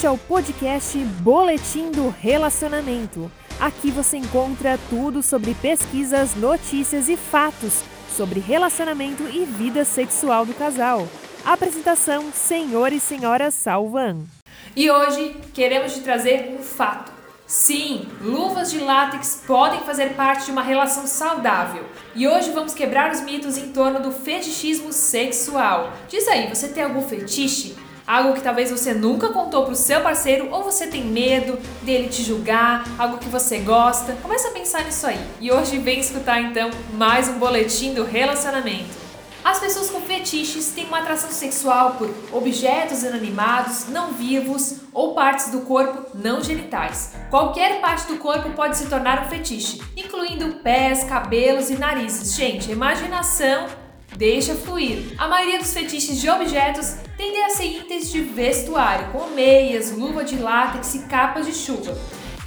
Este é o podcast Boletim do Relacionamento. Aqui você encontra tudo sobre pesquisas, notícias e fatos sobre relacionamento e vida sexual do casal. Apresentação: Senhor e Senhora Salvan. E hoje queremos te trazer um fato. Sim, luvas de látex podem fazer parte de uma relação saudável. E hoje vamos quebrar os mitos em torno do fetichismo sexual. Diz aí, você tem algum fetiche? Algo que talvez você nunca contou pro seu parceiro ou você tem medo dele te julgar, algo que você gosta. Começa a pensar nisso aí. E hoje vem escutar então mais um boletim do relacionamento. As pessoas com fetiches têm uma atração sexual por objetos inanimados, não vivos ou partes do corpo não genitais. Qualquer parte do corpo pode se tornar um fetiche, incluindo pés, cabelos e narizes. Gente, a imaginação deixa fluir. A maioria dos fetiches de objetos tendem a ser itens de vestuário, como meias, luva de látex e capas de chuva.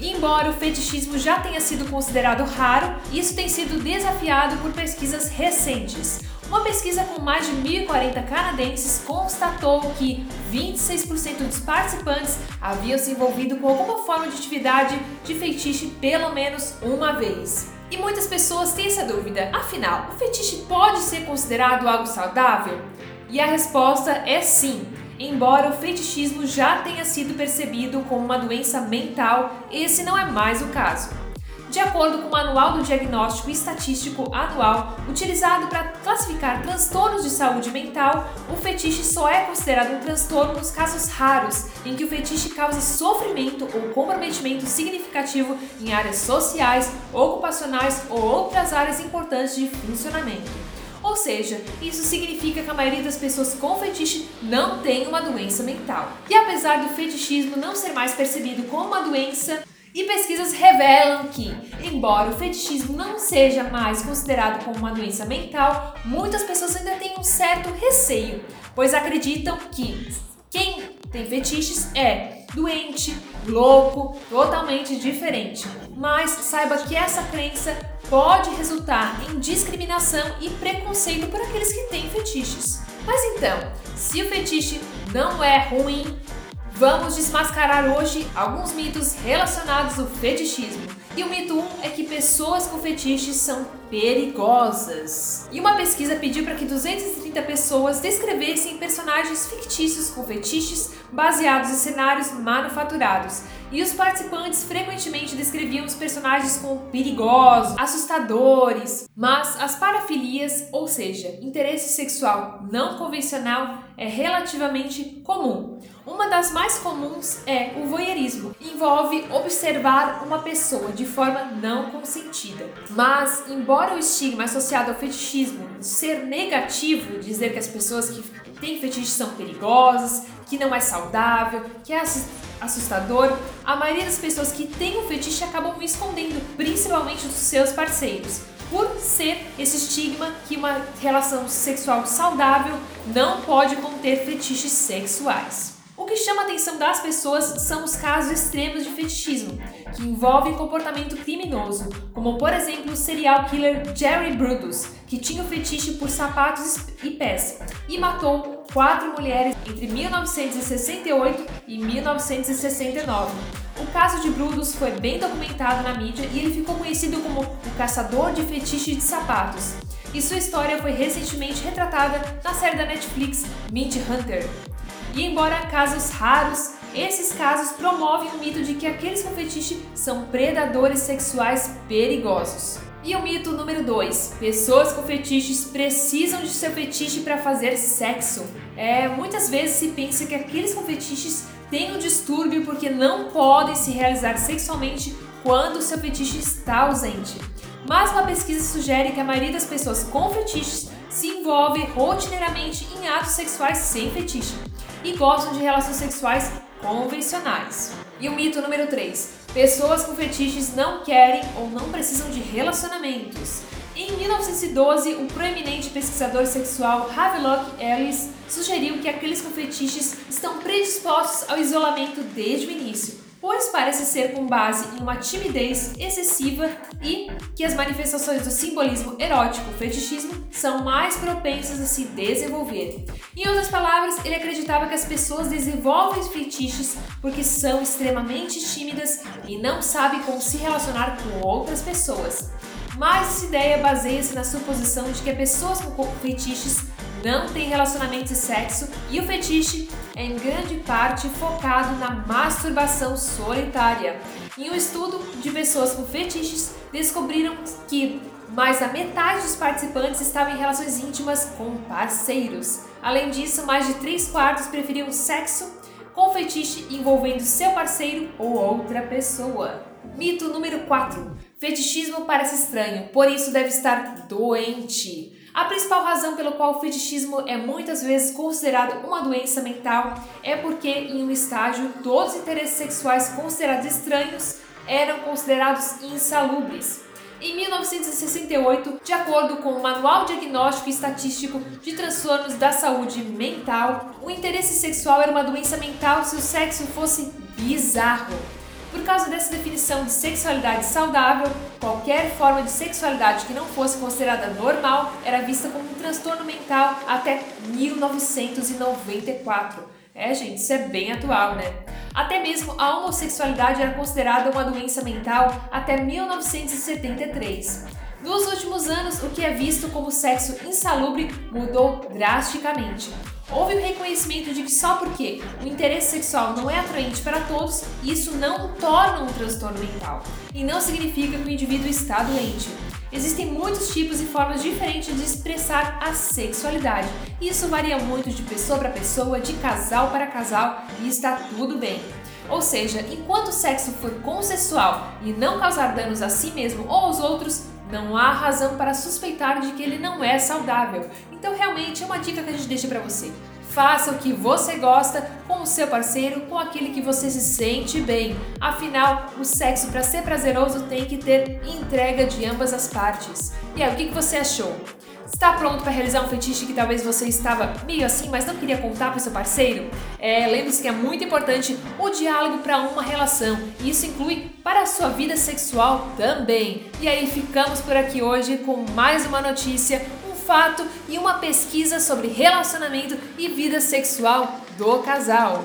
Embora o fetichismo já tenha sido considerado raro, isso tem sido desafiado por pesquisas recentes. Uma pesquisa com mais de 1.040 canadenses constatou que 26% dos participantes haviam se envolvido com alguma forma de atividade de fetiche pelo menos uma vez. E muitas pessoas têm essa dúvida: afinal, o fetiche pode ser considerado algo saudável? E a resposta é sim. Embora o fetichismo já tenha sido percebido como uma doença mental, esse não é mais o caso. De acordo com o Manual do Diagnóstico Estatístico Anual, utilizado para classificar transtornos de saúde mental, o fetiche só é considerado um transtorno nos casos raros em que o fetiche causa sofrimento ou comprometimento significativo em áreas sociais, ocupacionais ou outras áreas importantes de funcionamento. Ou seja, isso significa que a maioria das pessoas com fetiche não tem uma doença mental. E apesar do fetichismo não ser mais percebido como uma doença, e pesquisas revelam que, embora o fetichismo não seja mais considerado como uma doença mental, muitas pessoas ainda têm um certo receio, pois acreditam que quem tem fetiches é doente, louco, totalmente diferente. Mas saiba que essa crença pode resultar em discriminação e preconceito por aqueles que têm fetiches. Mas então, se o fetiche não é ruim, Vamos desmascarar hoje alguns mitos relacionados ao fetichismo. E o mito 1 é que pessoas com fetiches são perigosas. E uma pesquisa pediu para que 230 pessoas descrevessem personagens fictícios com fetiches baseados em cenários manufaturados. E os participantes frequentemente descreviam os personagens como perigosos, assustadores. Mas as parafilias, ou seja, interesse sexual não convencional, é relativamente comum. Uma das mais comuns é o voyeurismo. Envolve observar uma pessoa de forma não consentida. Mas, embora o estigma associado ao fetichismo ser negativo, dizer que as pessoas que têm fetiche são perigosas, que não é saudável, que é assustador, a maioria das pessoas que têm um fetiche acabam escondendo, principalmente dos seus parceiros por ser esse estigma que uma relação sexual saudável não pode conter fetiches sexuais. O que chama a atenção das pessoas são os casos extremos de fetichismo, que envolvem comportamento criminoso, como por exemplo o serial killer Jerry Brutus, que tinha o fetiche por sapatos e pés e matou quatro mulheres entre 1968 e 1969. O caso de Brutus foi bem documentado na mídia e ele ficou conhecido como o caçador de fetiche de sapatos. E sua história foi recentemente retratada na série da Netflix Mint Hunter. E embora casos raros, esses casos promovem o mito de que aqueles com fetiche são predadores sexuais perigosos. E o mito número 2: pessoas com fetiches precisam de seu fetiche para fazer sexo. É, muitas vezes se pensa que aqueles com fetiches têm um distúrbio porque não podem se realizar sexualmente quando seu fetiche está ausente. Mas uma pesquisa sugere que a maioria das pessoas com fetiches se envolve rotineiramente em atos sexuais sem fetiche e gostam de relações sexuais convencionais. E o mito número 3: pessoas com fetiches não querem ou não precisam de relacionamentos. Em 1912, o proeminente pesquisador sexual Havelock Ellis sugeriu que aqueles com fetiches estão predispostos ao isolamento desde o início. Pois parece ser com base em uma timidez excessiva e que as manifestações do simbolismo erótico, fetichismo, são mais propensas a se desenvolver. Em outras palavras, ele acreditava que as pessoas desenvolvem fetiches porque são extremamente tímidas e não sabem como se relacionar com outras pessoas. Mas essa ideia baseia-se na suposição de que pessoas com fetiches não têm relacionamento de sexo e o fetiche é em grande parte focado na masturbação solitária. Em um estudo de pessoas com fetiches, descobriram que mais da metade dos participantes estavam em relações íntimas com parceiros. Além disso, mais de 3 quartos preferiam sexo com fetiche envolvendo seu parceiro ou outra pessoa. Mito número 4. Fetichismo parece estranho, por isso deve estar doente. A principal razão pela qual o fetichismo é muitas vezes considerado uma doença mental é porque, em um estágio, todos os interesses sexuais considerados estranhos eram considerados insalubres. Em 1968, de acordo com o Manual Diagnóstico e Estatístico de Transtornos da Saúde Mental, o interesse sexual era uma doença mental se o sexo fosse bizarro. Por causa dessa definição de sexualidade saudável, qualquer forma de sexualidade que não fosse considerada normal era vista como um transtorno mental até 1994. É, gente, isso é bem atual, né? Até mesmo a homossexualidade era considerada uma doença mental até 1973. Nos últimos anos, o que é visto como sexo insalubre mudou drasticamente. Houve o reconhecimento de que só porque o interesse sexual não é atraente para todos, isso não torna um transtorno mental. E não significa que o indivíduo está doente. Existem muitos tipos e formas diferentes de expressar a sexualidade. Isso varia muito de pessoa para pessoa, de casal para casal, e está tudo bem. Ou seja, enquanto o sexo for consensual e não causar danos a si mesmo ou aos outros, não há razão para suspeitar de que ele não é saudável. Então, realmente é uma dica que a gente deixa para você. Faça o que você gosta com o seu parceiro, com aquele que você se sente bem. Afinal, o sexo para ser prazeroso tem que ter entrega de ambas as partes. E aí, o que você achou? Está pronto para realizar um fetiche que talvez você estava meio assim, mas não queria contar para o seu parceiro? É, lembre-se que é muito importante o diálogo para uma relação. E isso inclui para a sua vida sexual também. E aí ficamos por aqui hoje com mais uma notícia, fato e uma pesquisa sobre relacionamento e vida sexual do casal.